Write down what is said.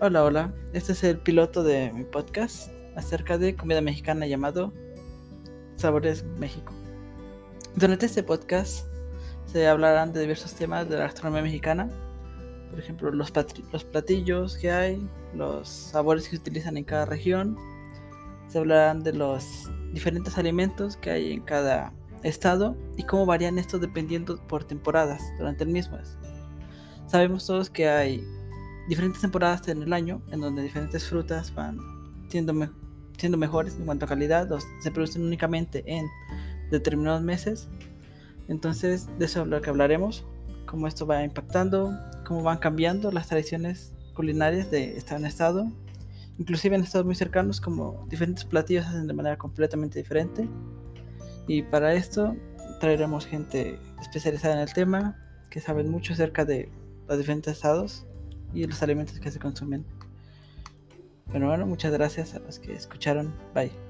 Hola, hola. Este es el piloto de mi podcast acerca de comida mexicana llamado Sabores México. Durante este podcast se hablarán de diversos temas de la gastronomía mexicana, por ejemplo, los, los platillos que hay, los sabores que se utilizan en cada región. Se hablarán de los diferentes alimentos que hay en cada estado y cómo varían estos dependiendo por temporadas durante el mismo. Sabemos todos que hay diferentes temporadas en el año en donde diferentes frutas van siendo, siendo mejores en cuanto a calidad o se producen únicamente en determinados meses. Entonces de eso es lo que hablaremos, cómo esto va impactando, cómo van cambiando las tradiciones culinarias de estado en estado, inclusive en estados muy cercanos como diferentes platillos hacen de manera completamente diferente. Y para esto traeremos gente especializada en el tema, que saben mucho acerca de los diferentes estados y los alimentos que se consumen. Pero bueno, muchas gracias a los que escucharon. Bye.